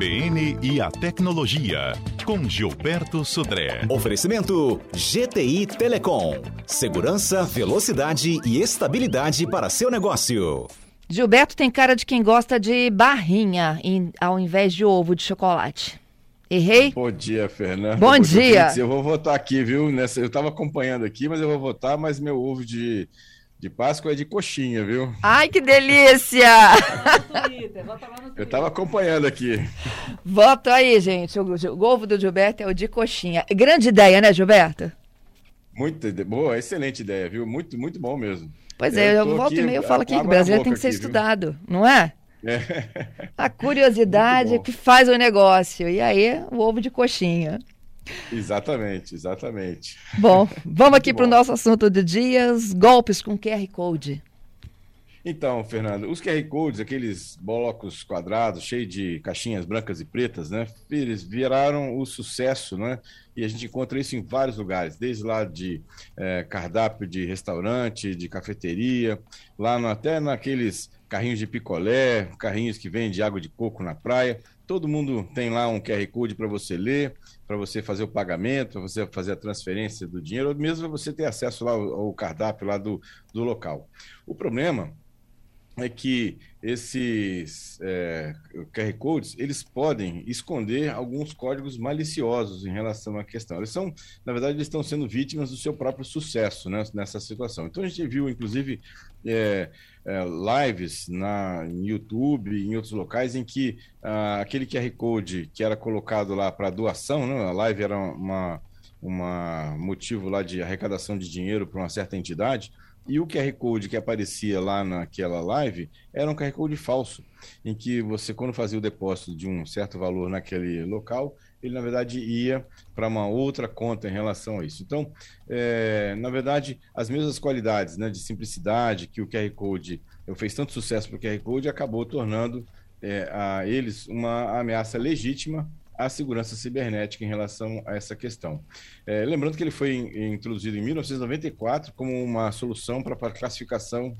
CBN e a tecnologia, com Gilberto Sudré. Oferecimento GTI Telecom. Segurança, velocidade e estabilidade para seu negócio. Gilberto tem cara de quem gosta de barrinha em, ao invés de ovo de chocolate. Errei? Bom dia, Fernanda. Bom, Bom dia. dia. Eu vou votar aqui, viu? Nessa, eu estava acompanhando aqui, mas eu vou votar, mas meu ovo de de Páscoa é de coxinha, viu? Ai, que delícia! Eu estava acompanhando aqui. Voto aí, gente. O, o ovo do Gilberto é o de coxinha. Grande ideia, né, Gilberto? Muito boa, excelente ideia, viu? Muito, muito bom mesmo. Pois é, eu, eu volto aqui, e meio falo aqui que o brasileiro tem que ser aqui, estudado, viu? não é? é? A curiosidade que faz o negócio. E aí, o ovo de coxinha. Exatamente, exatamente. Bom, vamos aqui para o nosso assunto do dia: golpes com QR Code. Então, Fernando, os QR Codes, aqueles blocos quadrados cheios de caixinhas brancas e pretas, né? Eles viraram o sucesso, né? E a gente encontra isso em vários lugares, desde lá de é, cardápio de restaurante, de cafeteria, lá no, até naqueles carrinhos de picolé, carrinhos que vendem água de coco na praia. Todo mundo tem lá um QR Code para você ler, para você fazer o pagamento, para você fazer a transferência do dinheiro, ou mesmo para você ter acesso lá ao, ao cardápio lá do, do local. O problema é que esses é, QR Codes, eles podem esconder alguns códigos maliciosos em relação à questão. Eles são, na verdade, eles estão sendo vítimas do seu próprio sucesso né, nessa situação. Então, a gente viu, inclusive, é, é, lives na, em YouTube em outros locais em que ah, aquele QR Code que era colocado lá para doação, né, a live era uma, uma motivo lá de arrecadação de dinheiro para uma certa entidade, e o QR Code que aparecia lá naquela live era um QR Code falso, em que você, quando fazia o depósito de um certo valor naquele local, ele na verdade ia para uma outra conta em relação a isso. Então, é, na verdade, as mesmas qualidades né, de simplicidade que o QR Code fez tanto sucesso para o QR Code acabou tornando é, a eles uma ameaça legítima à segurança cibernética em relação a essa questão. É, lembrando que ele foi introduzido em 1994 como uma solução para a classificação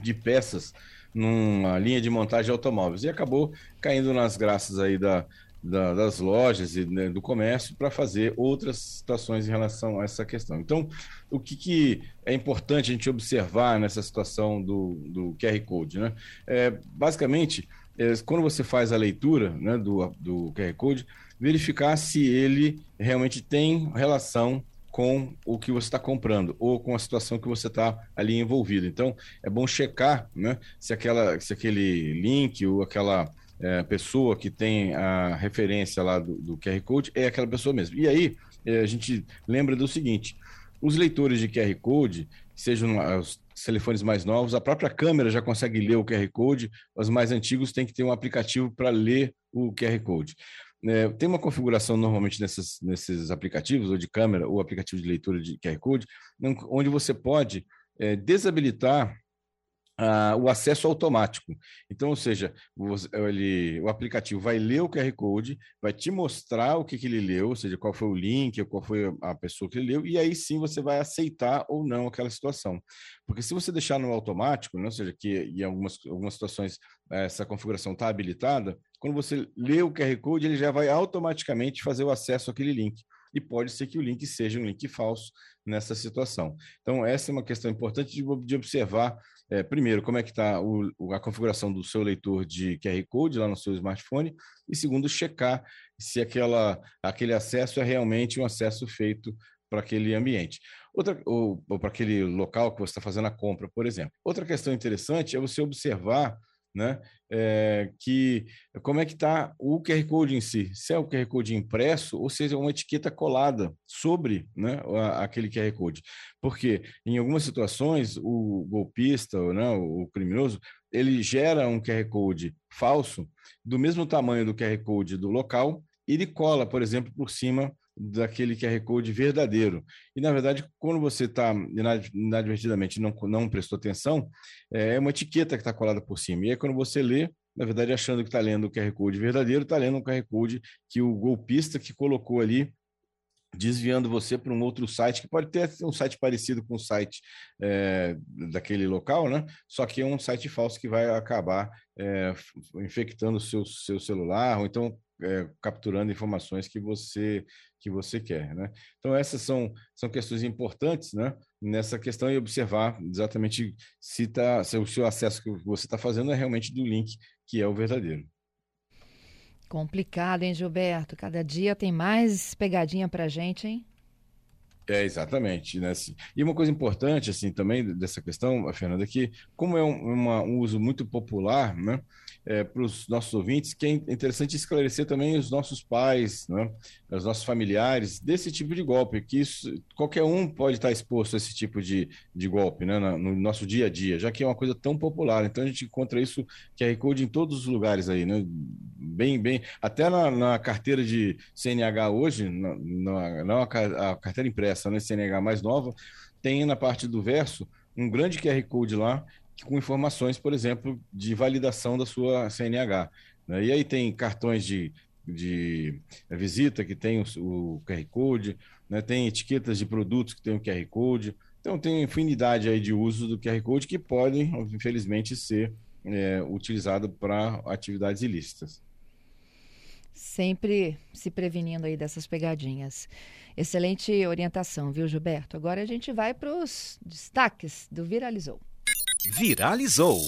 de peças numa linha de montagem de automóveis e acabou caindo nas graças aí da, da, das lojas e né, do comércio para fazer outras situações em relação a essa questão. Então, o que, que, é importante a gente observar nessa situação do, do QR Code? Né? É, basicamente, é, quando você faz a leitura né, do, do QR Code, verificar se ele realmente tem relação com o que você está comprando ou com a situação que você está ali envolvido. Então, é bom checar né, se, aquela, se aquele link ou aquela é, pessoa que tem a referência lá do, do, QR Code é aquela pessoa mesmo. E aí, é, a gente lembra do seguinte: os leitores de QR Code, sejam os telefones mais novos, a própria câmera já consegue ler o QR Code, os mais antigos têm que ter um aplicativo para ler o QR Code. É, tem uma configuração normalmente nesses, nesses aplicativos, ou de câmera, ou aplicativo de leitura de QR Code, onde você pode é, desabilitar O acesso automático. Então, ou seja, o, ele, o aplicativo vai ler o QR Code, vai te mostrar o que, que ele leu, ou seja, qual foi o link, qual foi a pessoa que ele leu, e aí sim você vai aceitar ou não aquela situação. Porque se você deixar no automático, né, ou seja, que em algumas, algumas situações essa configuração está habilitada, quando você lê o QR Code, ele já vai automaticamente fazer o acesso àquele link e pode ser que o link seja um link falso nessa situação. Então, essa é uma questão importante de, de observar é, primeiro, como é que está a configuração do seu leitor de QR Code lá no seu smartphone, e segundo, checar se aquela, aquele acesso é realmente um acesso feito para aquele ambiente. Outra, ou, ou para aquele local que você está fazendo a compra, por exemplo. Outra questão interessante é você observar né? É, que como é que está o QR Code em si? Se é o QR Code impresso ou seja uma etiqueta colada sobre né, aquele QR Code. Porque em algumas situações o golpista, né, o criminoso, ele gera um QR Code falso do mesmo tamanho do QR Code do local e ele cola, por exemplo, por cima daquele QR Code verdadeiro. E, na verdade, quando você está inadvertidamente não, não prestou atenção, é, é uma etiqueta que está colada por cima. E aí, quando você lê, na verdade, achando que está lendo o QR Code verdadeiro, está lendo um QR Code que o golpista que colocou ali desviando você para um outro site, que pode ter um site parecido com o site é, daquele local, né? Só que é um site falso que vai acabar é, infectando o seu, seu celular, ou então é, capturando informações que você que você quer, né? Então essas são são questões importantes, né? Nessa questão e observar exatamente se tá se o seu acesso que você está fazendo é realmente do link que é o verdadeiro. Complicado, hein, Gilberto? Cada dia tem mais pegadinha pra gente, hein? É, exatamente. Né? Assim, e uma coisa importante assim também dessa questão, Fernanda, é que como é um, uma, um uso muito popular, né? é, para os nossos ouvintes, que é interessante esclarecer também os nossos pais, né, os nossos familiares, desse tipo de golpe, que isso, qualquer um pode estar exposto a esse tipo de, de golpe né, no nosso dia a dia, já que é uma coisa tão popular. Então a gente encontra isso, QR Code, em todos os lugares aí, né? Bem, bem. Até na, na carteira de CNH hoje, na, na, não a, a carteira impressa, né, CNH mais nova, tem na parte do verso um grande QR Code lá com informações, por exemplo, de validação da sua CNH. Né? E aí tem cartões de, de visita que tem o, o QR Code, né? tem etiquetas de produtos que tem o QR Code. Então tem infinidade aí de uso do QR Code que podem, infelizmente, ser é, utilizado para atividades ilícitas. Sempre se prevenindo aí dessas pegadinhas. Excelente orientação, viu, Gilberto? Agora a gente vai para os destaques do Viralizou. Viralizou.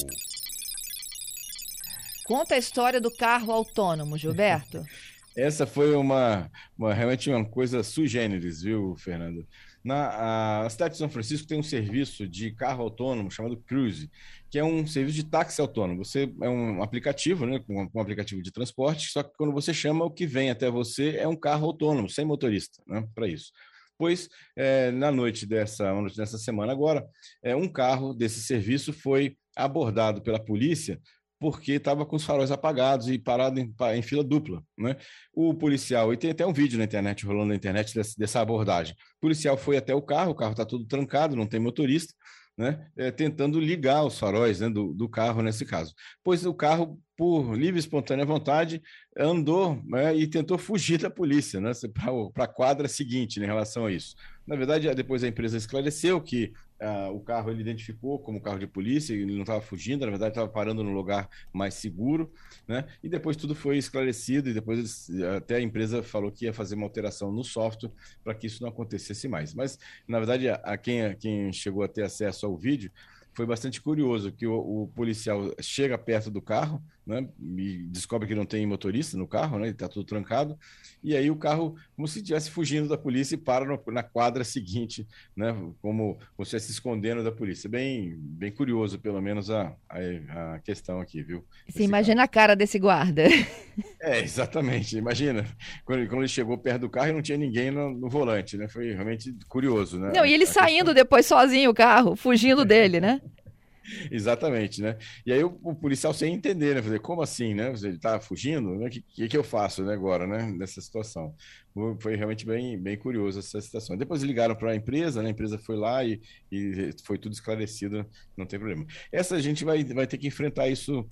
Conta a história do carro autônomo, Gilberto. Essa foi uma, uma, realmente uma coisa sui generis, viu, Fernando? Na cidade de São Francisco tem um serviço de carro autônomo chamado Cruise, que é um serviço de táxi autônomo. Você é um aplicativo, né, um, um aplicativo de transporte, só que quando você chama, o que vem até você é um carro autônomo, sem motorista, né, para isso pois é, na noite dessa, noite dessa semana agora, é, um carro desse serviço foi abordado pela polícia porque estava com os faróis apagados e parado em, em, fila dupla. Né? O policial, e tem até um vídeo na internet, rolando na internet, dessa, dessa abordagem. O policial foi até o carro, o carro está todo trancado, não tem motorista, né? É, tentando ligar os faróis né, do, do carro nesse caso. Pois o carro por livre e espontânea vontade, andou né, e tentou fugir da polícia, né, para a quadra seguinte né, em relação a isso. Na verdade, depois a empresa esclareceu que uh, o carro ele identificou como carro de polícia, ele não estava fugindo, na verdade estava parando no lugar mais seguro, né? E depois tudo foi esclarecido e depois até a empresa falou que ia fazer uma alteração no software para que isso não acontecesse mais. Mas na verdade, a, a quem, a quem chegou a ter acesso ao vídeo foi bastante curioso que o, o, policial chega perto do carro, né, e descobre que não tem motorista no carro, né, está tudo trancado, e aí o carro, como se estivesse fugindo da polícia, e para no, na quadra seguinte, né, como, como se estivesse se escondendo da polícia. Bem, bem curioso, pelo menos, a, a, a questão aqui, viu? Você imagina carro. a cara desse guarda. É, exatamente. Imagina, quando, quando, ele chegou perto do carro e não tinha ninguém no, no volante, né? Foi realmente curioso, né? Não, e ele saindo questão... depois sozinho o carro, fugindo dele, né? Exatamente, né? E aí o, o, policial sem entender, né? Fazer, como assim, né? Ele tá fugindo, né? O que, que, que, eu faço né, agora, né? Nessa situação. Foi realmente bem, bem curioso essa situação. Depois ligaram para a empresa, né? A empresa foi lá e, e foi tudo esclarecido, não tem problema. Essa gente vai, vai ter que enfrentar isso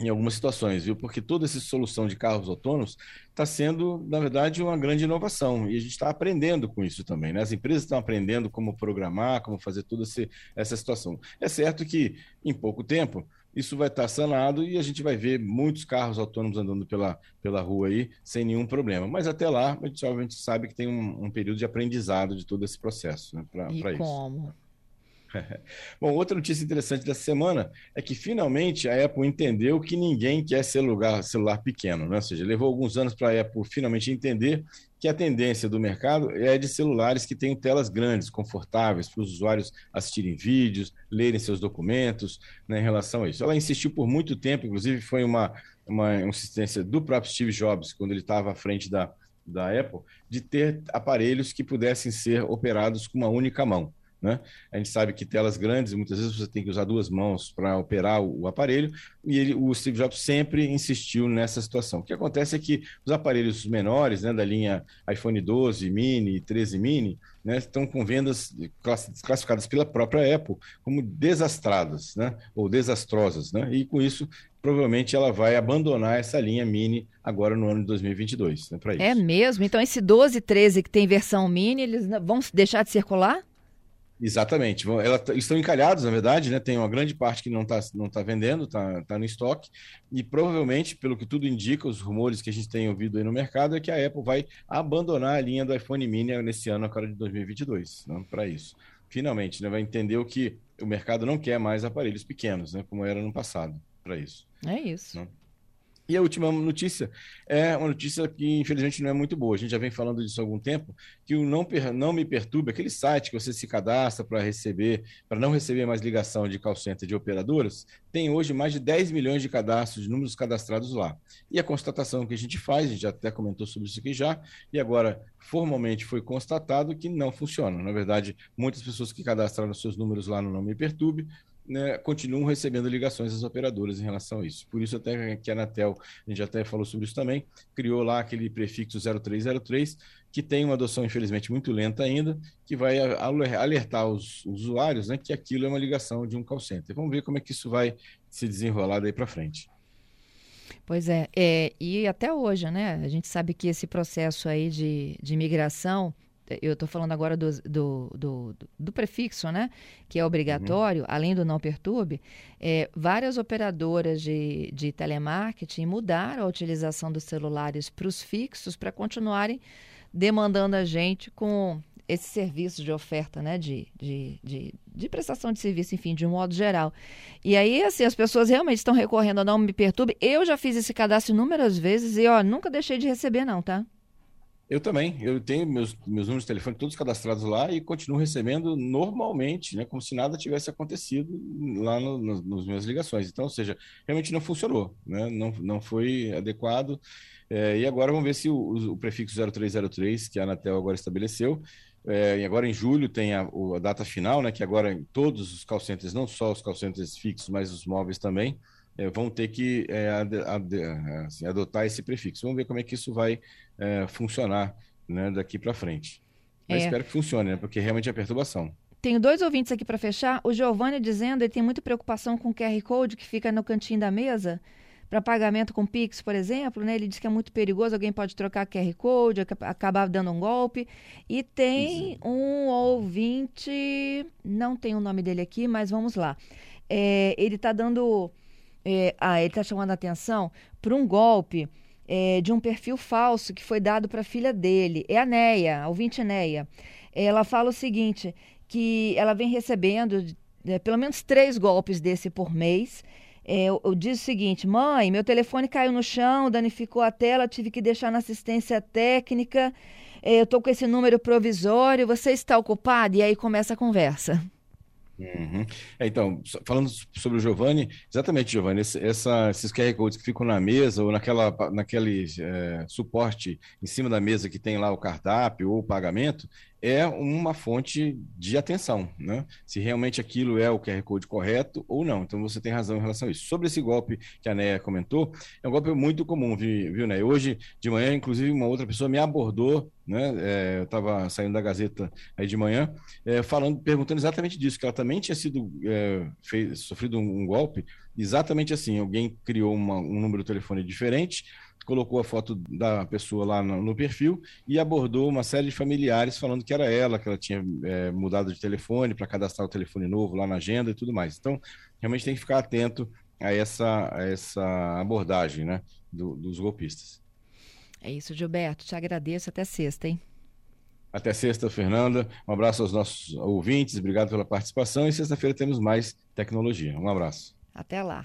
em algumas situações, viu? Porque toda essa solução de carros autônomos está sendo, na verdade, uma grande inovação e a gente está aprendendo com isso também, né? As empresas estão aprendendo como programar, como fazer toda essa situação. É certo que em pouco tempo isso vai estar sanado e a gente vai ver muitos carros autônomos andando pela, pela rua aí sem nenhum problema. Mas até lá, a gente obviamente sabe que tem um, um período de aprendizado de todo esse processo né, para isso. Como? Bom, outra notícia interessante dessa semana é que finalmente a Apple entendeu que ninguém quer celular, celular pequeno, né? ou seja, levou alguns anos para a Apple finalmente entender que a tendência do mercado é de celulares que tenham telas grandes, confortáveis, para os usuários assistirem vídeos, lerem seus documentos né, em relação a isso. Ela insistiu por muito tempo, inclusive foi uma, uma insistência do próprio Steve Jobs, quando ele estava à frente da, da Apple, de ter aparelhos que pudessem ser operados com uma única mão. Né? A gente sabe que telas grandes, muitas vezes você tem que usar duas mãos para operar o, aparelho, e ele, o Steve Jobs sempre insistiu nessa situação. O que acontece é que os aparelhos menores, né, da linha iPhone 12 mini e 13 mini, né, estão com vendas classificadas pela própria Apple como desastradas, né, ou desastrosas, né, e com isso provavelmente ela vai abandonar essa linha Mini agora no ano de 2022, né, para isso. É mesmo? Então esse 12 e 13 que tem versão Mini, eles vão deixar de circular? Exatamente. Ela, estão encalhados, na verdade, né? Tem uma grande parte que não está não tá vendendo, está tá no estoque. E provavelmente, pelo que tudo indica, os rumores que a gente tem ouvido aí no mercado, é que a Apple vai abandonar a linha do iPhone mini nesse ano, agora de 2022, né? para isso. Finalmente, né? vai entender o que o mercado não quer mais aparelhos pequenos, né? como era no passado, para isso. É isso. Né? E a última notícia é uma notícia que, infelizmente, não é muito boa. A gente já vem falando disso há algum tempo, que o Não, não Me Perturbe, aquele site que você se cadastra para receber, para não receber mais ligação de call center de operadoras, tem hoje mais de 10 milhões de cadastros, de números cadastrados lá. E a constatação que a gente faz, a gente até comentou sobre isso aqui já, e agora formalmente foi constatado que não funciona. Na verdade, muitas pessoas que cadastraram seus números lá no Não Me Perturbe né, continuam recebendo ligações das operadoras em relação a isso. Por isso, até que a Anatel, a gente até falou sobre isso também, criou lá aquele prefixo 0303, que tem uma adoção, infelizmente, muito lenta ainda, que vai alertar os usuários né, que aquilo é uma ligação de um call center. Vamos ver como é que isso vai se desenrolar daí para frente. Pois é, é, e até hoje, né? A gente sabe que esse processo aí de, de migração eu estou falando agora do, do, do, do, prefixo, né? Que é obrigatório, uhum. além do não perturbe, é, várias operadoras de, de telemarketing mudaram a utilização dos celulares para os fixos para continuarem demandando a gente com esse serviço de oferta, né? De, de, de, de, prestação de serviço, enfim, de um modo geral. E aí, assim, as pessoas realmente estão recorrendo a não me perturbe. Eu já fiz esse cadastro inúmeras vezes e, ó, nunca deixei de receber, não, tá? Eu também. Eu tenho meus, meus números de telefone todos cadastrados lá e continuo recebendo normalmente, né, como se nada tivesse acontecido lá no, no, nos minhas ligações. Então, ou seja, realmente não funcionou, né? não, não foi adequado. É, e agora vamos ver se o, o, prefixo 0303, que a Anatel agora estabeleceu, é, e agora em julho tem a, a, data final, né, que agora em todos os call centers, não só os call centers fixos, mas os móveis também, é, vão ter que é, ad, ad, assim, adotar esse prefixo. Vamos ver como é que isso vai é, funcionar né, daqui para frente. Mas é. espero que funcione, né, porque realmente é perturbação. Tenho dois ouvintes aqui para fechar. O Giovanni dizendo ele tem muita preocupação com o QR Code que fica no cantinho da mesa para pagamento com Pix, por exemplo, né? Ele diz que é muito perigoso, alguém pode trocar QR Code, acabar dando um golpe. E tem um ouvinte, não tem o nome dele aqui, mas vamos lá. É, ele está dando é, ah, ele está chamando a atenção para um golpe é, de um perfil falso que foi dado para a filha dele. É a Neia, a ouvinte Neia. Ela fala o seguinte, que ela vem recebendo é, pelo menos três golpes desse por mês. É, eu, eu diz o seguinte, mãe, meu telefone caiu no chão, danificou a tela, tive que deixar na assistência técnica, é, eu estou com esse número provisório, você está ocupado? E aí começa a conversa. Uhum. É, então, falando sobre o Giovanni, exatamente, Giovanni, esse, essa, esses QR Codes que ficam na mesa ou naquela, naquele é, suporte em cima da mesa que tem lá o cardápio ou o pagamento, é uma fonte de atenção, né? Se realmente aquilo é o QR Code correto ou não. Então você tem razão em relação a isso. Sobre esse golpe que a Néia comentou, é um golpe muito comum, viu, né? Hoje de manhã, inclusive, uma outra pessoa me abordou, né? É, eu estava saindo da Gazeta aí de manhã, é, falando, perguntando exatamente disso, que ela também tinha sido é, fez, sofrido um, um, golpe, exatamente assim. Alguém criou uma, um número de telefone diferente colocou a foto da pessoa lá no, no, perfil e abordou uma série de familiares falando que era ela, que ela tinha é, mudado de telefone para cadastrar o telefone novo lá na agenda e tudo mais. Então, realmente tem que ficar atento a essa, a essa abordagem né, do, dos golpistas. É isso, Gilberto. Te agradeço. Até sexta, hein? Até sexta, Fernanda. Um abraço aos nossos ouvintes. Obrigado pela participação. E sexta-feira temos mais tecnologia. Um abraço. Até lá.